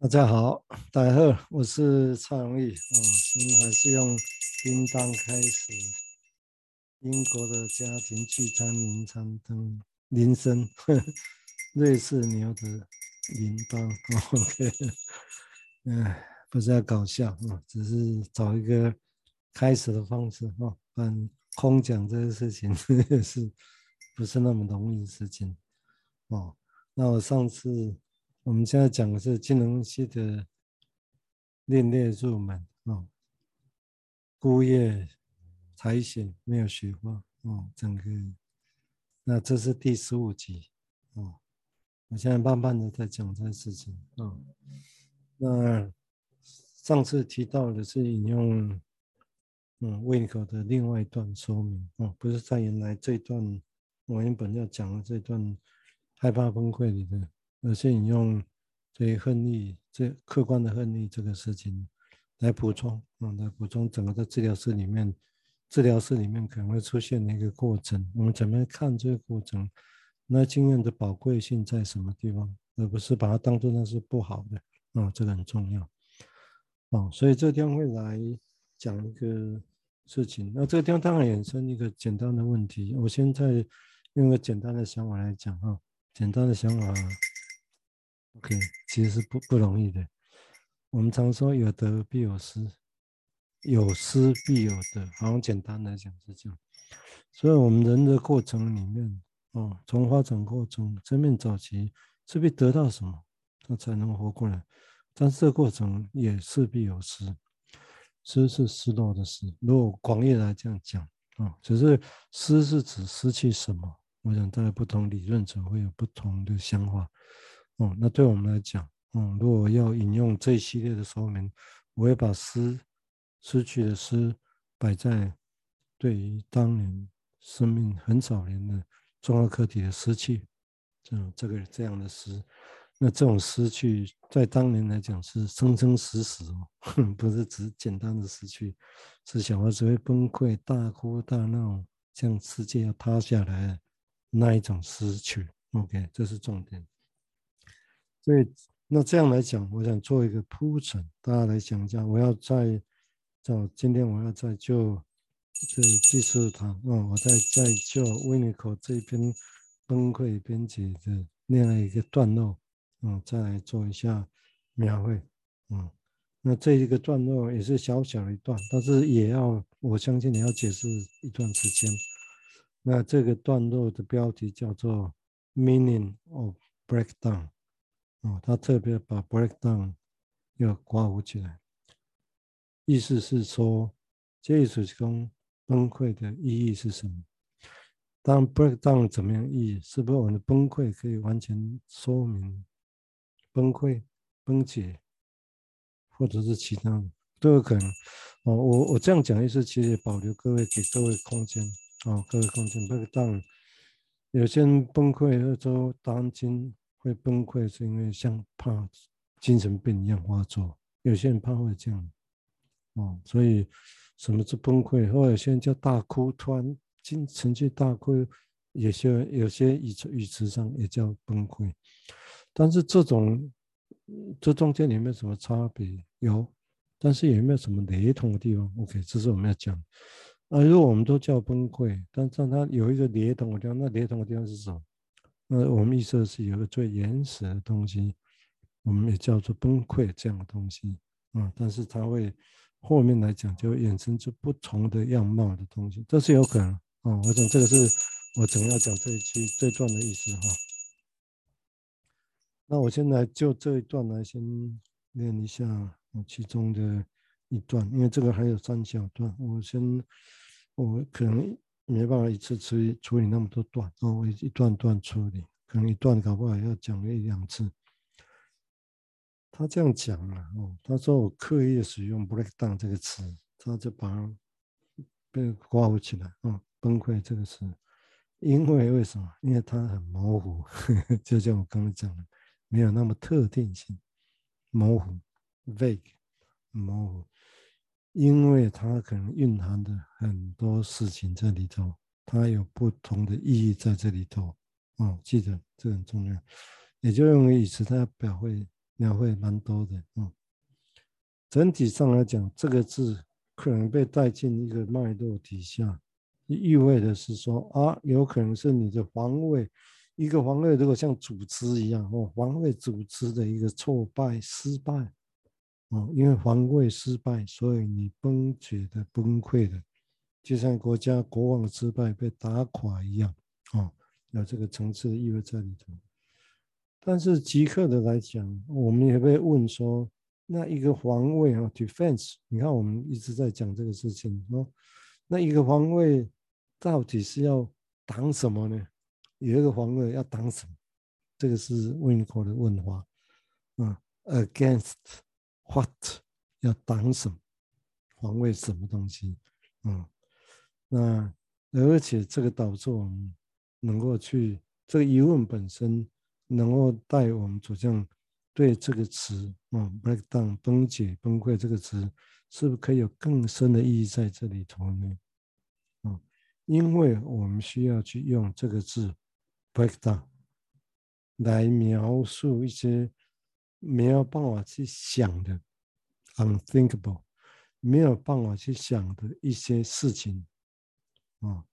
大家好，大家好，我是蔡荣义哦。今天还是用叮当开始。英国的家庭聚餐铃铛灯铃声，瑞士牛的铃铛。OK，嗯，不是要搞笑啊，只是找一个开始的方式啊。但空讲这个事情 也是不是那么容易的事情哦。那我上次。我们现在讲的是金融系的练练入门啊，孤叶苔藓没有雪花哦，整个那这是第十五集哦。我现在慢慢的在讲这个事情啊。那上次提到的是引用嗯维尼口的另外一段说明哦，不是在原来这段我原本要讲的这段害怕崩溃里的。而是你用对恨意、这客观的恨意这个事情来补充啊，来补充整个在治疗室里面，治疗室里面可能会出现的一个过程。我们怎么看这个过程？那经验的宝贵性在什么地方？而不是把它当做那是不好的啊，这个很重要啊。所以这天会来讲一个事情。那这个地方当然衍生一个简单的问题。我现在用个简单的想法来讲啊，简单的想法。OK，其实是不不容易的。我们常说有得必有失，有失必有得，好像简单来讲是这样。所以，我们人的过程里面，哦，从发展过程，生命早期势必得到什么，他才能活过来。但是这过程也势必有失，失是失落的失。如果广义来这样讲，啊，只是失是指失去什么？我想，大家不同理论者会有不同的想法。哦，那对我们来讲，嗯，如果要引用这一系列的说明，我会把失失去的失摆在对于当年生命很早年的重要课题的失去，这种这个这样的失，那这种失去在当年来讲是生生死死哦，不是只简单的失去，是小孩子会崩溃、大哭大闹，像世界要塌下来那一种失去。OK，这是重点。所以，那这样来讲，我想做一个铺陈，大家来讲一下。我要在，就今天我要再就这第四堂啊，我再再就维尼口这篇崩溃编辑的另外一个段落，嗯，再来做一下描绘，嗯，那这一个段落也是小小的一段，但是也要我相信你要解释一段时间。那这个段落的标题叫做 “Meaning of Breakdown”。哦，他特别把 breakdown 要括弧起来，意思是说，这一首歌崩溃的意义是什么？当 breakdown 怎么样意义？是不是我们的崩溃可以完全说明崩溃、崩解，或者是其他都有可能。哦，我我这样讲意思，其实保留各位给各位空间啊，各位空间 breakdown 有些人崩溃，或者说当今。会崩溃是因为像怕精神病一样发作，有些人怕会这样，哦，所以什么是崩溃？或者有些人叫大哭，突然精神去大哭，有些有些语语词上也叫崩溃。但是这种这中间有没有什么差别？有，但是有没有什么雷同的地方？OK，这是我们要讲。啊，如果我们都叫崩溃，但是它有一个雷同的地方，那雷同的地方是什么？那我们意思是有个最原始的东西，我们也叫做崩溃这样的东西啊，但是它会后面来讲就会衍生出不同的样貌的东西，这是有可能啊。我想这个是我整要讲这一期这段的意思哈。那我现在就这一段来先念一下我其中的一段，因为这个还有三小段，我先我可能。没办法一次处理处理那么多段，哦，我一段段处理，可能一段搞不好要讲一两次。他这样讲了，哦，他说我刻意使用 “breakdown” 这个词，他就把它被括弧起来，哦，崩溃这个词，因为为什么？因为它很模糊，呵 呵就像我刚才讲的，没有那么特定性，模糊，vague，模糊。因为它可能蕴含的很多事情在里头，它有不同的意义在这里头。哦，记得这很重要。也就用语词，它表会描绘蛮多的。嗯，整体上来讲，这个字可能被带进一个脉络底下，意味的是说啊，有可能是你的皇位，一个皇位如果像组织一样哦，皇位组织的一个挫败、失败。哦，因为皇位失败，所以你崩解的、崩溃的，就像国家国王的失败被打垮一样。哦，有这个层次的意味在里头。但是即刻的来讲，我们也会问说，那一个皇位啊，defense，你看我们一直在讲这个事情哦，那一个皇位到底是要挡什么呢？有一个皇位要挡什么？这个是问国的问话。嗯，against。What 要挡什么？皇位什么东西？嗯，那而且这个导致我们能够去这个疑问本身，能够带我们走向对这个词，嗯，breakdown 崩解崩溃这个词，是不是可以有更深的意义在这里头呢？嗯，因为我们需要去用这个字 breakdown 来描述一些。没有办法去想的，unthinkable，没有办法去想的一些事情，啊，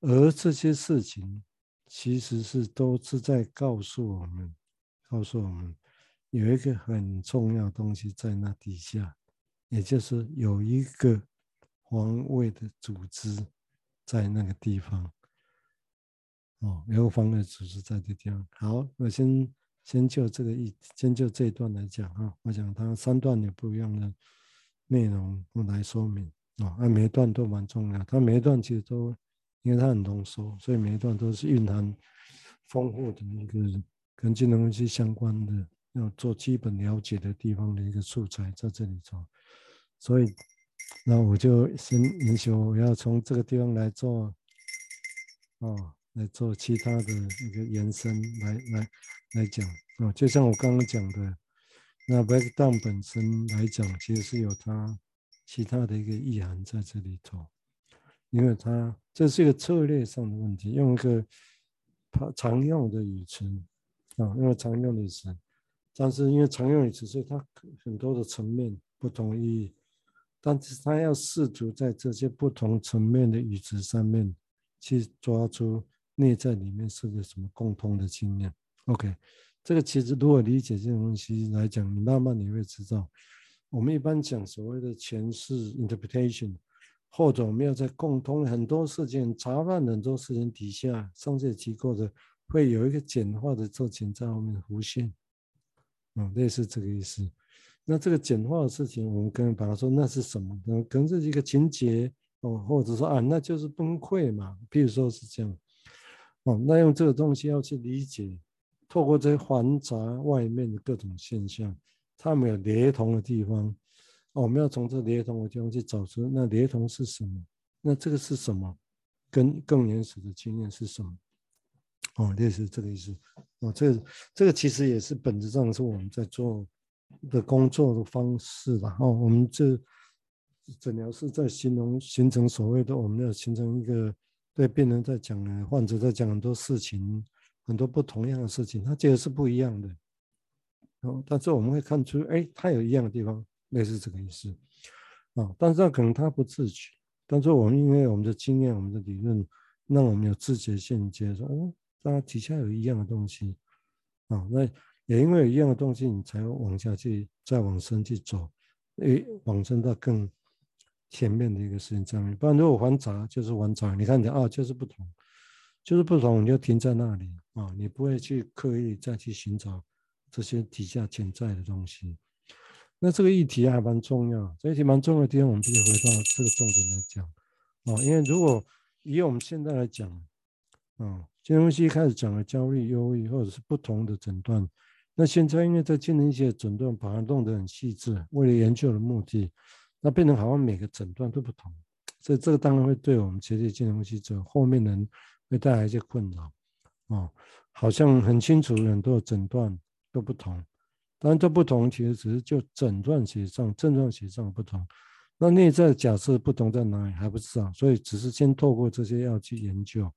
而这些事情其实是都是在告诉我们，告诉我们有一个很重要的东西在那底下，也就是有一个皇位的组织在那个地方，哦，有个皇位组织在这地方。好，我先。先就这个一，先就这一段来讲啊，我讲它三段有不一样的内容，我来说明啊，那每一段都蛮重要，它每一段其实都，因为它很浓缩，所以每一段都是蕴含丰富的一个跟金融分析相关的，要做基本了解的地方的一个素材在这里做，所以那我就先允许我要从这个地方来做，哦。来做其他的一个延伸来来来讲。啊，就像我刚刚讲的，那 breakdown 本身来讲，其实是有它其他的一个意涵在这里头，因为它这是一个策略上的问题，用一个常用的语词。啊，用常用的语词，但是因为常用语词，所以它很多的层面不同意义，但是它要试图在这些不同层面的语词上面去抓出。内在里面是个什么共通的经验？OK，这个其实如果理解这种东西来讲，你慢慢你会知道，我们一般讲所谓的诠释 （interpretation），或者我们要在共通很多事情、查办很多事情底下，上界机构的会有一个简化的事情在后面浮现，嗯，类似这个意思。那这个简化的事情，我们可能把它说那是什么？可能是一个情节哦，或者说啊，那就是崩溃嘛。比如说是这样。哦，那用这个东西要去理解，透过这些繁杂外面的各种现象，它们有雷同的地方。哦，我们要从这雷同的地方去找出那雷同是什么？那这个是什么？跟更原始的经验是什么？哦，类似这个意思。哦，这这个其实也是本质上是我们在做的工作的方式吧。哦，我们这诊疗是在形容形成所谓的我们要形成一个。对病人在讲呢，患者在讲很多事情，很多不同样的事情，他觉得是不一样的。哦，但是我们会看出，哎，他有一样的地方，类似这个意思。啊，但是可能他不自觉，但是我们因为我们的经验、我们的理论，让我们有自觉性接受，哦，他底下有一样的东西。啊，那也因为有一样的东西，你才往下去，再往深去走，哎，往深到更。前面的一个事情上面，不然如果玩杂就是玩杂，你看你啊，就是不同，就是不同，你就停在那里啊，你不会去刻意再去寻找这些底下潜在的东西。那这个议题还蛮重要，这议题蛮重要的地方，我们就回到这个重点来讲啊，因为如果以我们现在来讲啊，金融分析一开始讲了焦虑、忧郁或者是不同的诊断，那现在因为在进行一些诊断，把它弄得很细致，为了研究的目的。那变成好像每个诊断都不同，所以这个当然会对我们这些金融分析者后面人会带来一些困扰啊。好像很清楚很多诊断都不同，当然这不同其实只是就诊断学上、症状学上不同。那内在假设不同在哪里还不知道，所以只是先透过这些要去研究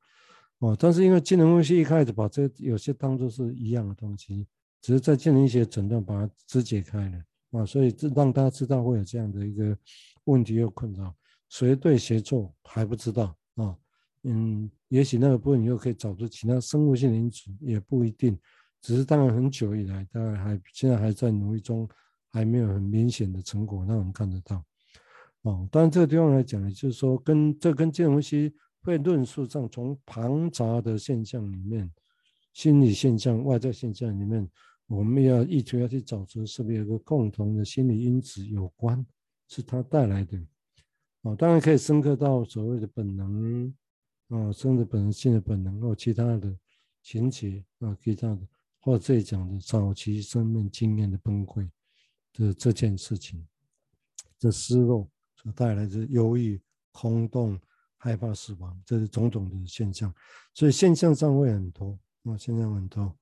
哦。但是因为金融分析一开始把这有些当做是一样的东西，只是在进行一些诊断，把它肢解开了啊，所以这让大家知道会有这样的一个问题又困扰，谁对谁错还不知道啊，嗯，也许那个部分又可以找出其他生物性因子，也不一定，只是当然很久以来，当然还现在还在努力中，还没有很明显的成果让我们看得到，哦，当然这个地方来讲，也就是说跟这跟金融分析会论述上从庞杂的现象里面。心理现象、外在现象里面，我们要一直要去找出是不是有个共同的心理因子有关，是它带来的。哦，当然可以深刻到所谓的本能，啊，生的本能、性的本能，或其他的情节啊，其他的，或者这里讲的早期生命经验的崩溃的这件事情，这失落所带来的忧郁、空洞、害怕死亡，这是种种的现象，所以现象上会很多。啊，现象很多。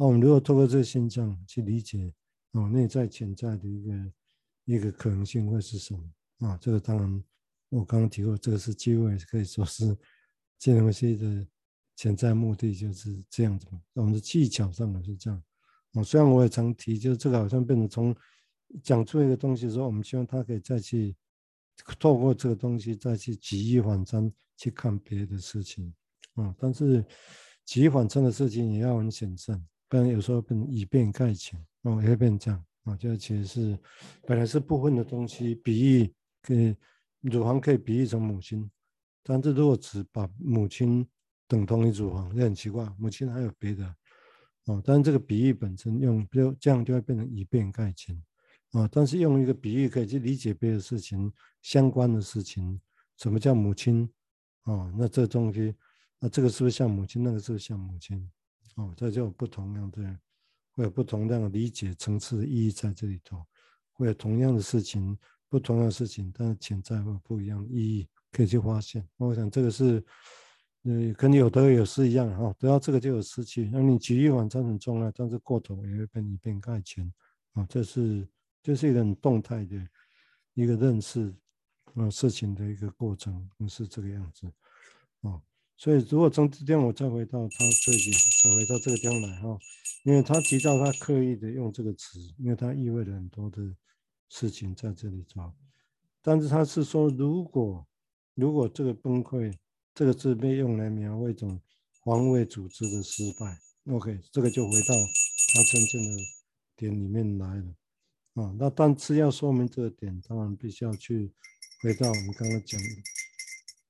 那我们如果透过这个现象去理解，哦，内在潜在的一个一个可能性会是什么？啊，这个当然我刚刚提过，这个是机会，可以说是金融分析的潜在目的就是这样子嘛。我们的技巧上也是这样。啊，虽然我也常提，就是这个好像变成从讲出一个东西的时候，我们希望他可以再去透过这个东西再去举一反三去看别的事情。啊，但是。举一反三的事情也要很谨慎，不然有时候变以偏概全哦，也会变这样啊。就其实是本来是部分的东西，比喻可以乳房可以比喻成母亲，但是如果只把母亲等同于乳房，也很奇怪。母亲还有别的哦，但是这个比喻本身用就这样就会变成以偏概全啊。但是用一个比喻可以去理解别的事情，相关的事情，什么叫母亲啊？那这东西。那这个是不是像母亲？那个是不是像母亲？哦，这就有不同样的，会有不同样的理解层次的意义在这里头，会有同样的事情，不同的事情，但是潜在会有不一样的意义可以去发现。我想这个是，呃，跟有得有失一样哈，得到这个就有失去。那你举一反三很重要，但是过头也会被以偏概全啊。这是这是一个很动态的一个认识啊事情的一个过程，是这个样子啊。所以，如果从这边我再回到他这里，再回到这个地方来哈，因为他提到他刻意的用这个词，因为他意味着很多的事情在这里找。但是他是说，如果如果这个崩溃这个字被用来描绘一种防卫组织的失败，OK，这个就回到他真正的点里面来了啊。那但是要说明这个点，当然必须要去回到我们刚刚讲的。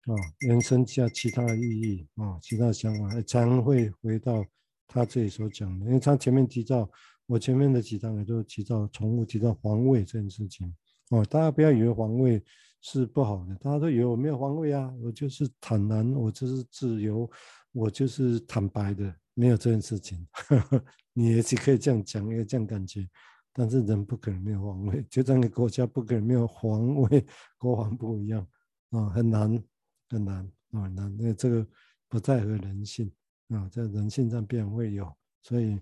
啊，延伸下其他的意义啊，其他的想法，常会回到他这里所讲的，因为他前面提到，我前面的几章也都提到，重复提到防卫这件事情哦，大家不要以为防卫是不好的，大家都以为我没有防卫啊，我就是坦然，我就是自由，我就是坦白的，没有这件事情。呵呵，你也是可以这样讲，也这样感觉，但是人不可能没有防卫，就这样的国家不可能没有防卫，国防不一样啊，很难。很难啊，很难，那这个不太合人性啊，在人性上必然会有，所以，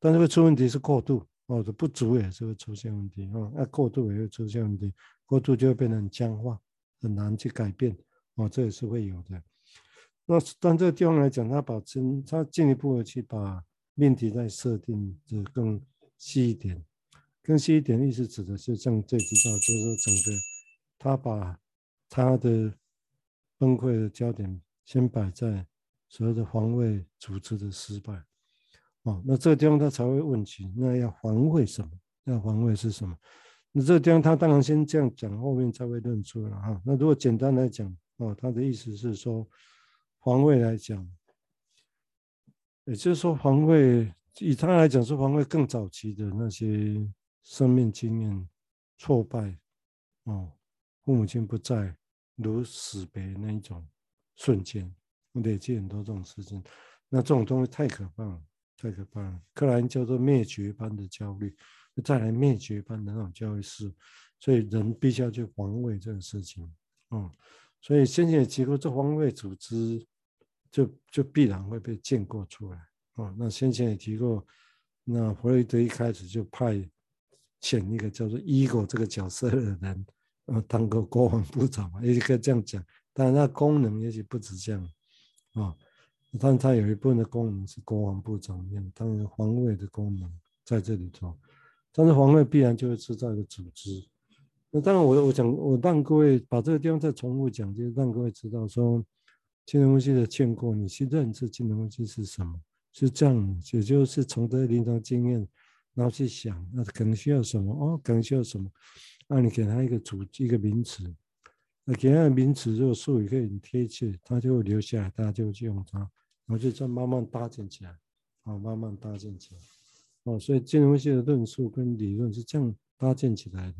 但是会出问题是过度哦，不足也是会出现问题啊，那过度也会出现问题，过度就会变得很僵化，很难去改变哦，这也是会有的。那但这个地方来讲，他把真，他进一步的去把命题再设定的更细一点，更细一点意思指的是像这几道，就是整个他把他的。崩溃的焦点先摆在所谓的防卫组织的失败，哦，那这个地方他才会问起，那要防卫什么？要防卫是什么？那这个地方他当然先这样讲，后面才会认出来哈。那如果简单来讲，哦，他的意思是说，防卫来讲，也就是说防卫以他来讲是防卫更早期的那些生命经验挫败，哦，父母亲不在。如死别那一种瞬间，累积很多这种事情，那这种东西太可怕了，太可怕了。克莱因叫做灭绝般的焦虑，再来灭绝般的那种焦虑是，所以人必须要去防卫这个事情，啊、嗯，所以先前也提过，这防卫组织就就必然会被建构出来，啊、嗯，那先前也提过，那弗洛伊德一开始就派选一个叫做 ego 这个角色的人。呃，当个国防部长嘛，也可以这样讲，但是它功能也许不止这样，啊、哦，但它有一部分的功能是国防部长一样，当然防卫的功能在这里头，但是防卫必然就会制造一个组织。那当然我，我我讲，我让各位把这个地方再重复讲，就是让各位知道说，金融危机的建构，你去认知金融危机是什么，是这样，也就是从这临床经验，然后去想，那可能需要什么？哦，可能需要什么，那你给他一个主一个名词。那给他的名词如果术语可以很贴切，他就会留下来，大家就会去用它，然后就这样慢慢搭建起来，啊，慢慢搭建起来，哦，所以金融系的论述跟理论是这样搭建起来的，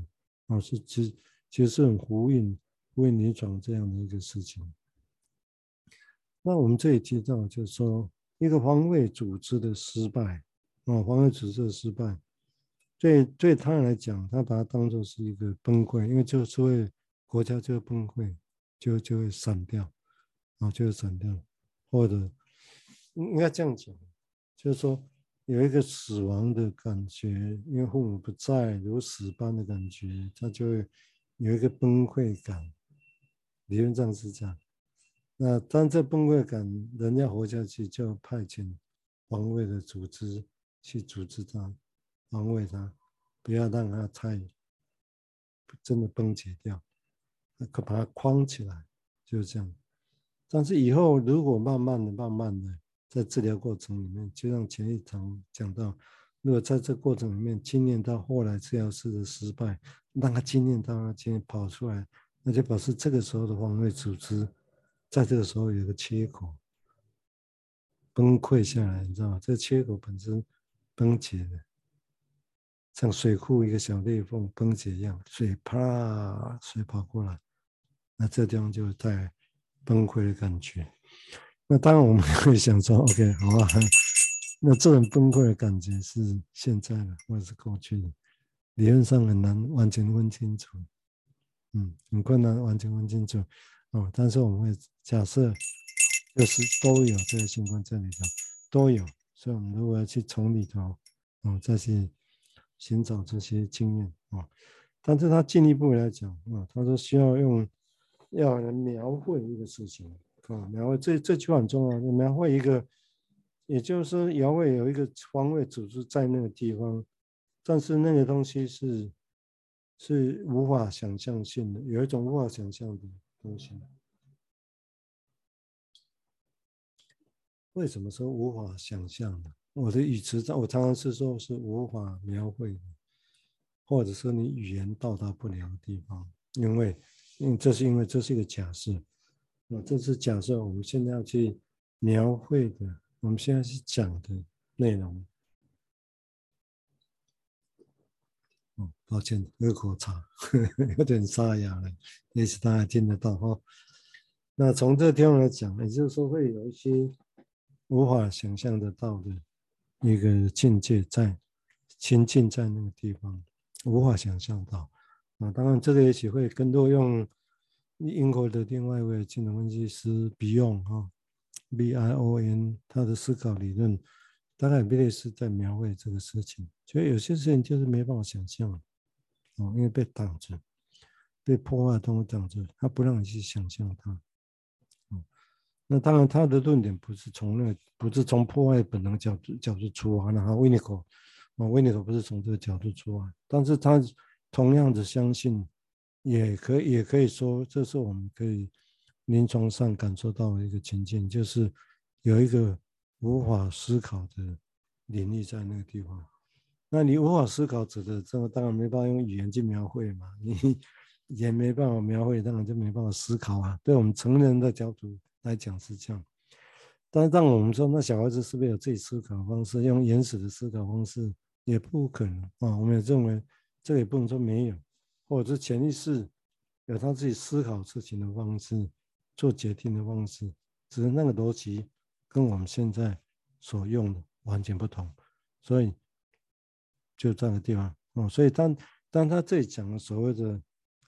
啊，是其其实是很呼应呼应临床这样的一个事情。那我们这里提到就是说，一个防卫组织的失败，啊，防卫组织的失败，对对他来讲，他把它当做是一个崩溃，因为就是会。国家就会崩溃，就就会散掉，啊，就会散掉，或者应该这样讲，就是说有一个死亡的感觉，因为父母不在，如死般的感觉，他就会有一个崩溃感，理论上是这样。那当这崩溃感，人要活下去，就要派遣防卫的组织去组织他，防卫他，不要让他太真的崩解掉。可把它框起来，就是这样。但是以后如果慢慢的、慢慢的在治疗过程里面，就像前一场讲到，如果在这过程里面经验到后来治疗师的失败，让他经验到他经验跑出来，那就表示这个时候的皇位组织在这个时候有个缺口，崩溃下来，你知道吗？这个缺口本身崩解的。像水库一个小裂缝崩解一样，水啪，水跑过来，那这地方就带崩溃的感觉。那当然我们会想说，OK，好啊，那这种崩溃的感觉是现在的，或者是过去的，理论上很难完全问清楚，嗯，很困难完全问清楚哦。但是我们会假设，就是都有这个情况在里头，都有，所以我们如果要去从里头，哦，再去。寻找这些经验啊，但是他进一步来讲啊，他说需要用要来描绘一个事情啊，描绘这这句话很重要，描绘一个，也就是说描绘有一个方位组织在那个地方，但是那个东西是是无法想象性的，有一种无法想象的东西。为什么说无法想象呢？我的语词，我常常是说，是无法描绘的，或者说你语言到达不了的地方，因为，嗯这是因为这是一个假设，啊，这是假设我们现在要去描绘的，我们现在去讲的内容。哦，抱歉，喝口茶，呵 呵有点沙哑了，也许大家听得到哈。那从这个地方来讲，也就是说会有一些无法想象得到的。一个境界在亲近在那个地方，无法想象到啊。当然，这个也许会更多用英国的另外一位金融分析师 Bion 哈，B I O N 他的思考理论，大概比利是在描绘这个事情。所以有些事情就是没办法想象哦，因为被挡着，被破坏东西挡着，他不让你去想象它。那当然，他的论点不是从那，不是从破坏本能角度角度出发的哈。维尼口，啊，维尼口不是从这个角度出发，但是他同样的相信，也可以也可以说，这是我们可以临床上感受到的一个情境，就是有一个无法思考的领域在那个地方。那你无法思考指的，这个当然没办法用语言去描绘嘛，你 也没办法描绘，当然就没办法思考啊。对我们成人的角度。来讲是这样，但是当我们说，那小孩子是不是有自己思考方式，用原始的思考方式也不可能啊。我们也认为这也不能说没有，或者是潜意识有他自己思考事情的方式，做决定的方式，只是那个逻辑跟我们现在所用的完全不同，所以就这个地方哦。所以当当他这里讲的所谓的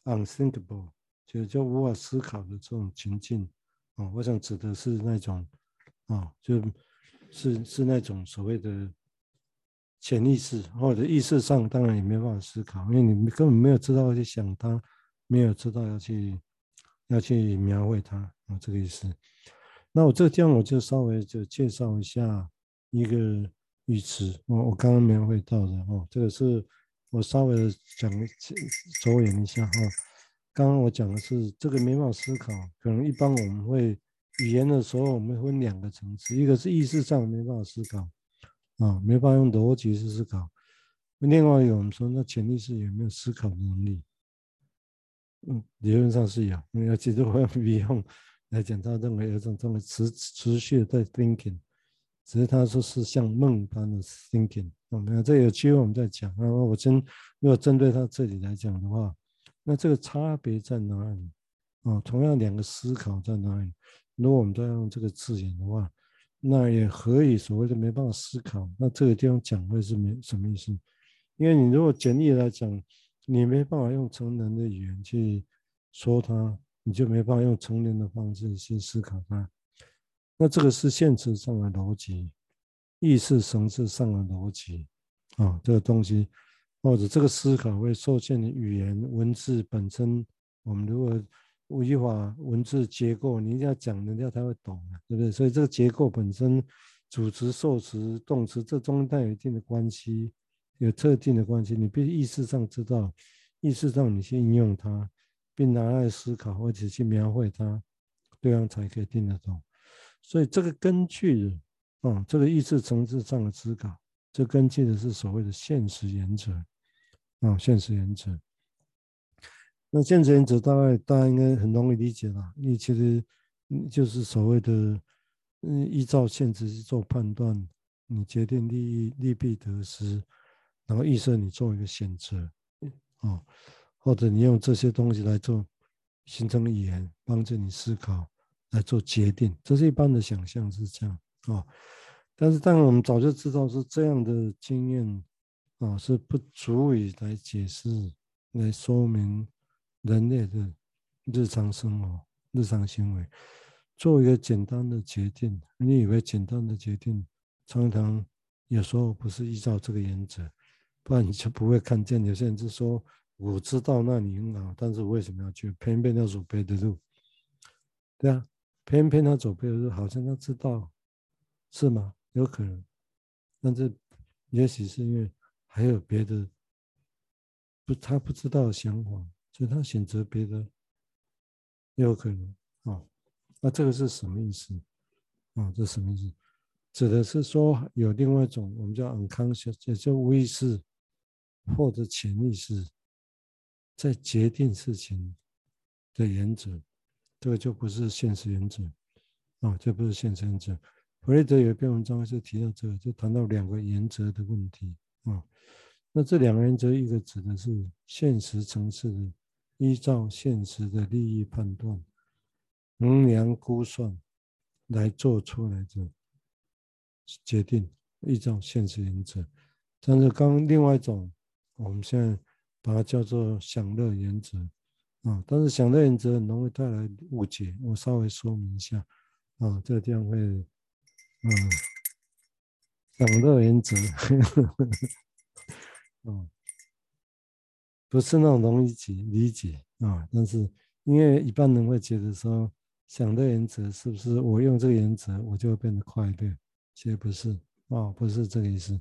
unthinkable，就就无法思考的这种情境。哦，我想指的是那种，啊，就是是那种所谓的潜意识，或者意识上当然也没办法思考，因为你根本没有知道要去想它，没有知道要去要去描绘它，啊，这个意思。那我这个地方我就稍微就介绍一下一个语词哦，我刚刚描绘到的哦，这个是我稍微讲着眼一下哈。刚刚我讲的是这个没办法思考，可能一般我们会语言的时候，我们分两个层次，一个是意识上没办法思考啊，没办法用逻辑去思考。另外一个我们说，那潜意识有没有思考能力？嗯，理论上是有，你要记住我要不用来讲，他认为有种这种持持续的在 thinking。只是他说是像梦般的 thinking，哦，没有，这有机会我们再讲。那么我针如果针对他这里来讲的话，那这个差别在哪里？哦，同样两个思考在哪里？如果我们都要用这个字眼的话，那也可以所谓的没办法思考。那这个地方讲会是没什么意思？因为你如果简易来讲，你没办法用成人的语言去说它，你就没办法用成人的方式去思考它。那这个是现实上的逻辑，意识层次上的逻辑啊，这个东西或者这个思考会受限于语言文字本身。我们如果语法文字结构，你一定要讲，人家才会懂啊，对不对？所以这个结构本身，主词、受词、动词，这中间带有一定的关系，有特定的关系。你必须意识上知道，意识上你去应用它，并拿来思考或者去描绘它，对方才可以听得懂。所以这个根据的，啊，这个意识层次上的思考，这根据的是所谓的现实原则，啊，现实原则。那现实原则大概大家应该很容易理解了，你其实就是所谓的，嗯，依照现实去做判断，你决定利益利弊得失，然后预设你做一个选择，哦，或者你用这些东西来做形成语言，帮助你思考。来做决定，这是一般的想象是这样啊，但是当然我们早就知道是这样的经验啊，是不足以来解释、来说明人类的日常生活、日常行为。做一个简单的决定，你以为简单的决定常常有时候不是依照这个原则，不然你就不会看见有些人就说我知道那里很好，但是为什么要去？偏偏要走别的路，对啊。偏偏他走别的路，好像他知道，是吗？有可能，但是也许是因为还有别的不他不知道的想法，所以他选择别的，有可能啊、那这个是什么意思？啊、这什么意思？指的是说有另外一种我们叫 unconscious，也叫无意识或者潜意识，在决定事情的原则。这个就不是现实原则，啊，这不是现实原则。弗雷德有一篇文章是提到这个，就谈到两个原则的问题，啊，那这两个原则，一个指的是现实层次的，依照现实的利益判断、衡量估算来做出来的决定，依照现实原则。但是刚另外一种，我们现在把它叫做享乐原则。啊，但是享乐原则很容易带来误解，我稍微说明一下。啊，这个地方会，嗯，享乐原则，啊，不是那种容易解理解啊。但是因为一般人会觉得说，享乐原则是不是我用这个原则我就会变得快乐？其实不是啊，不是这个意思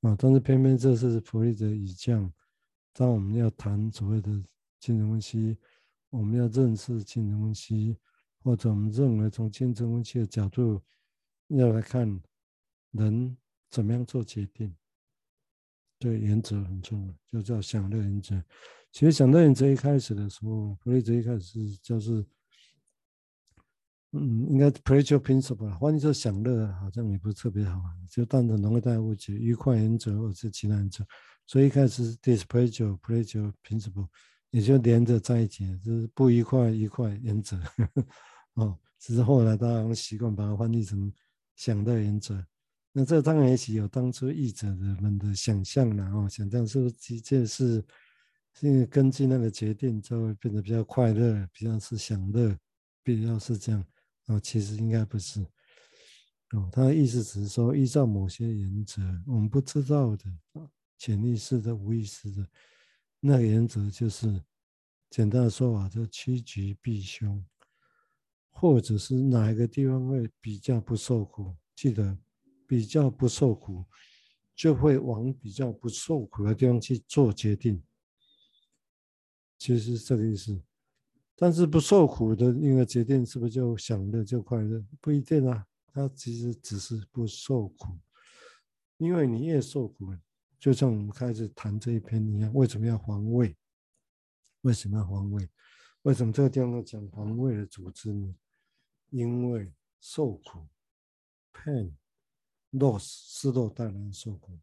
啊。但是偏偏这是弗洛伊德语讲，当我们要谈所谓的。精神分析，我们要认识精神分析，或者我们认为从精神分析的角度要来看人怎么样做决定，对原则很重要，就叫享乐原则。其实享乐原则一开始的时候，弗洛伊德一开始是就是，嗯，应该 pleasure principle，换句话说享乐好像也不是特别好啊，就单纯容易带误解，愉快原则或者是其他原则，所以一开始是 displeasure pleasure principle。也就连着在一起，就是不愉快，愉快原则，哦，只是后来大家习惯把它翻译成享乐原则。那这当然也许有当初译者的们的想象了，哦，想象是不是的确是，是根据那个决定就会变得比较快乐，比较是享乐，比较是这样，哦，其实应该不是，哦，他的意思只是说依照某些原则，我们不知道的，潜意识的、无意识的。那个原则就是简单的说法，就趋吉避凶，或者是哪一个地方会比较不受苦。记得比较不受苦，就会往比较不受苦的地方去做决定。其实是这个意思。但是不受苦的那个决定，是不是就享乐就快乐？不一定啊，它其实只是不受苦。因为你越受苦，就像我们开始谈这一篇一样，为什么要防卫？为什么要防卫？为什么这个地方要讲防卫的组织呢？因为受苦，pain、loss、失落带来的受苦。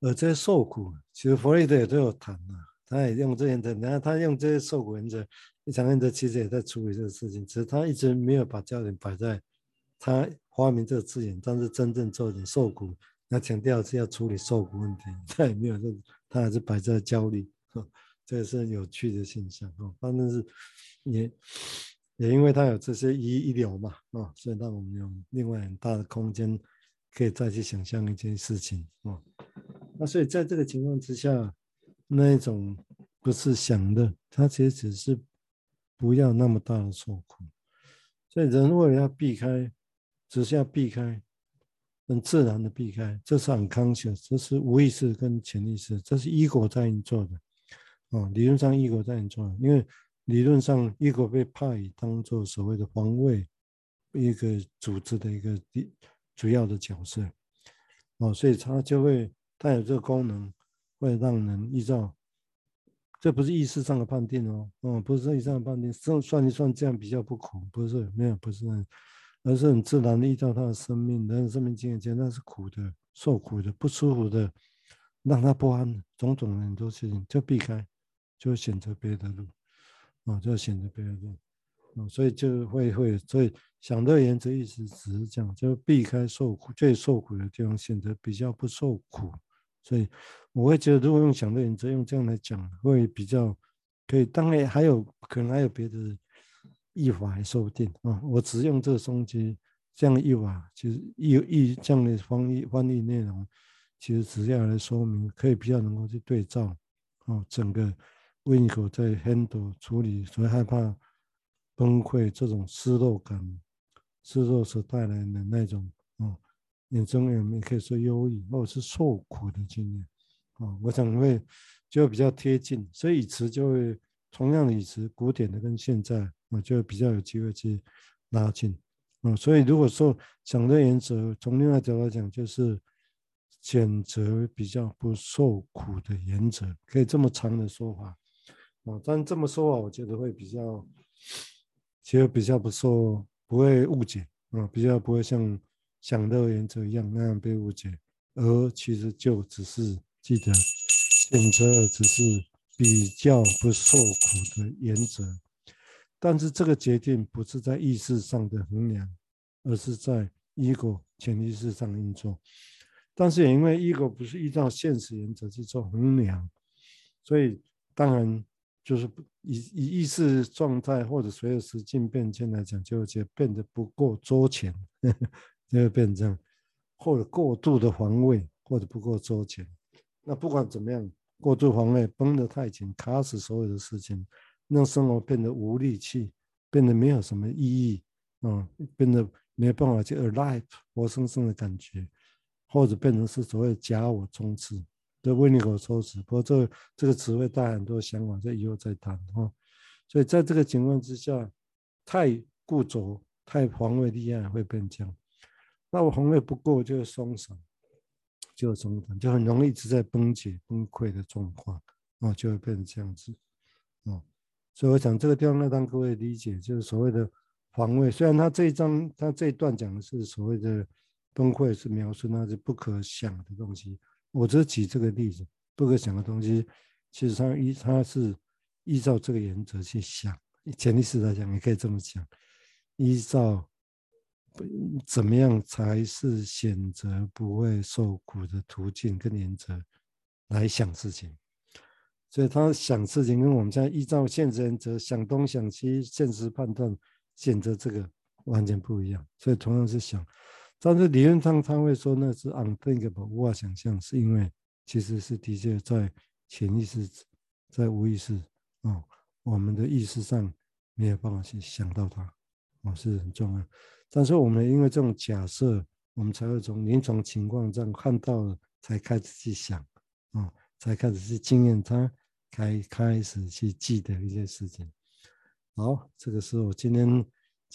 而这些受苦，其实弗洛伊德也都有谈啊，他也用这些的，然后他用这些受苦原则，一场原则其实也在处理这个事情，只是他一直没有把焦点摆在他发明这个字眼，但是真正做的受苦，他强调是要处理受苦问题，他也没有这，他还是摆在焦虑，这个是有趣的现象啊，反正是也也因为他有这些一一流嘛啊，所以让我们有另外很大的空间，可以再去想象一件事情啊。那所以在这个情况之下，那一种不是想的，他其实只是不要那么大的受苦。所以人为了要避开，只是要避开，很自然的避开，这是很 conscious，这是无意识跟潜意识，这是 ego 在运作的。哦，理论上 ego 在运作，因为理论上一个被派当做所谓的防卫一个组织的一个主要的角色。哦，所以他就会。带有这个功能，会让人依照，这不是意识上的判定哦，哦，不是意识上的判定，算算一算这样比较不苦，不是没有，不是，而是很自然的依照他的生命，人的生命经验，觉得那是苦的，受苦的，不舒服的，让他不安，种种很多事情就避开，就选择别的路，啊、就选择别的路，啊、所以就会会，所以享乐原则意思只是这样，就避开受苦，最受苦的地方，选择比较不受苦。所以我会觉得，如果用享乐原则用这样来讲，会比较可以。当然还有可能还有别的译法，还说不定啊。我只用这个东西这样译法，其实译译这样的翻译翻译内容，其实只要来说明，可以比较能够去对照哦。整个 Winnicott 在 handle 处理所以害怕崩溃这种失落感、失落所带来的那种哦。眼中有没有可以说忧郁或者是受苦的经验啊？我想会就比较贴近，所以语词就会同样的语词，古典的跟现在啊，就比较有机会去拉近啊。所以如果说讲的原则，从另外角度来讲，就是选择比较不受苦的原则，可以这么长的说法啊。但这么说啊，我觉得会比较，其实比较不受不会误解啊，比较不会像。享乐原则一样那样被误解，而其实就只是记得选择，只是比较不受苦的原则。但是这个决定不是在意识上的衡量，而是在 ego 潜意识上运作。但是也因为 ego 不是依照现实原则去做衡量，所以当然就是以以意识状态或者随着时间变迁来讲，就会觉得变得不够周全。就会变成这样，或者过度的防卫，或者不够周全。那不管怎么样，过度防卫绷得太紧，卡死所有的事情，让生活变得无力气，变得没有什么意义、嗯，变得没办法去 alive 活生生的感觉，或者变成是所谓假我充斥的维尼口说辞。不过这个这个词会带很多想法，这以后再谈哈。所以在这个情况之下，太固着、太防卫厉害会变这样。那我防卫不够，就会松散，就松散，就很容易一直在崩解、崩溃的状况，啊，就会变成这样子，啊，所以我想这个地方要让各位理解，就是所谓的防卫。虽然他这一章、他这一段讲的是所谓的崩溃，是描述那是不可想的东西。我只举这个例子，不可想的东西，其实他依他是依照这个原则去想，潜意识来讲，也可以这么讲，依照。怎么样才是选择不会受苦的途径跟原则来想事情？所以他想事情跟我们现在依照现实原则想东想西，现实判断选择这个完全不一样。所以同样是想，但是理论上他会说那是 unthinkable 无法想象，是因为其实是的确在潜意识、在无意识啊、哦，我们的意识上没有办法去想到它。哦，是很重要。但是我们因为这种假设，我们才会从临床情况这样看到了，才开始去想，哦，才开始去经验它，开开始去记得一些事情。好，这个是我今天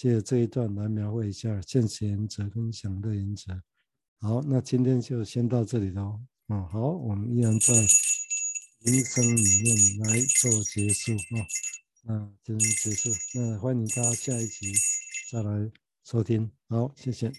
借这一段来描绘一下现实原则跟享乐原则。好，那今天就先到这里喽。啊、好，我们依然在人生里面来做结束啊。那今天结束，那欢迎大家下一集再来收听。好，谢谢。